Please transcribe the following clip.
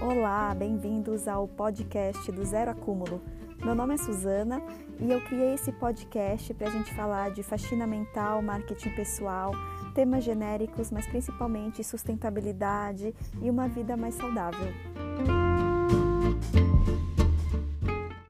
Olá, bem-vindos ao podcast do Zero Acúmulo. Meu nome é Suzana e eu criei esse podcast para a gente falar de faxina mental, marketing pessoal, temas genéricos, mas principalmente sustentabilidade e uma vida mais saudável.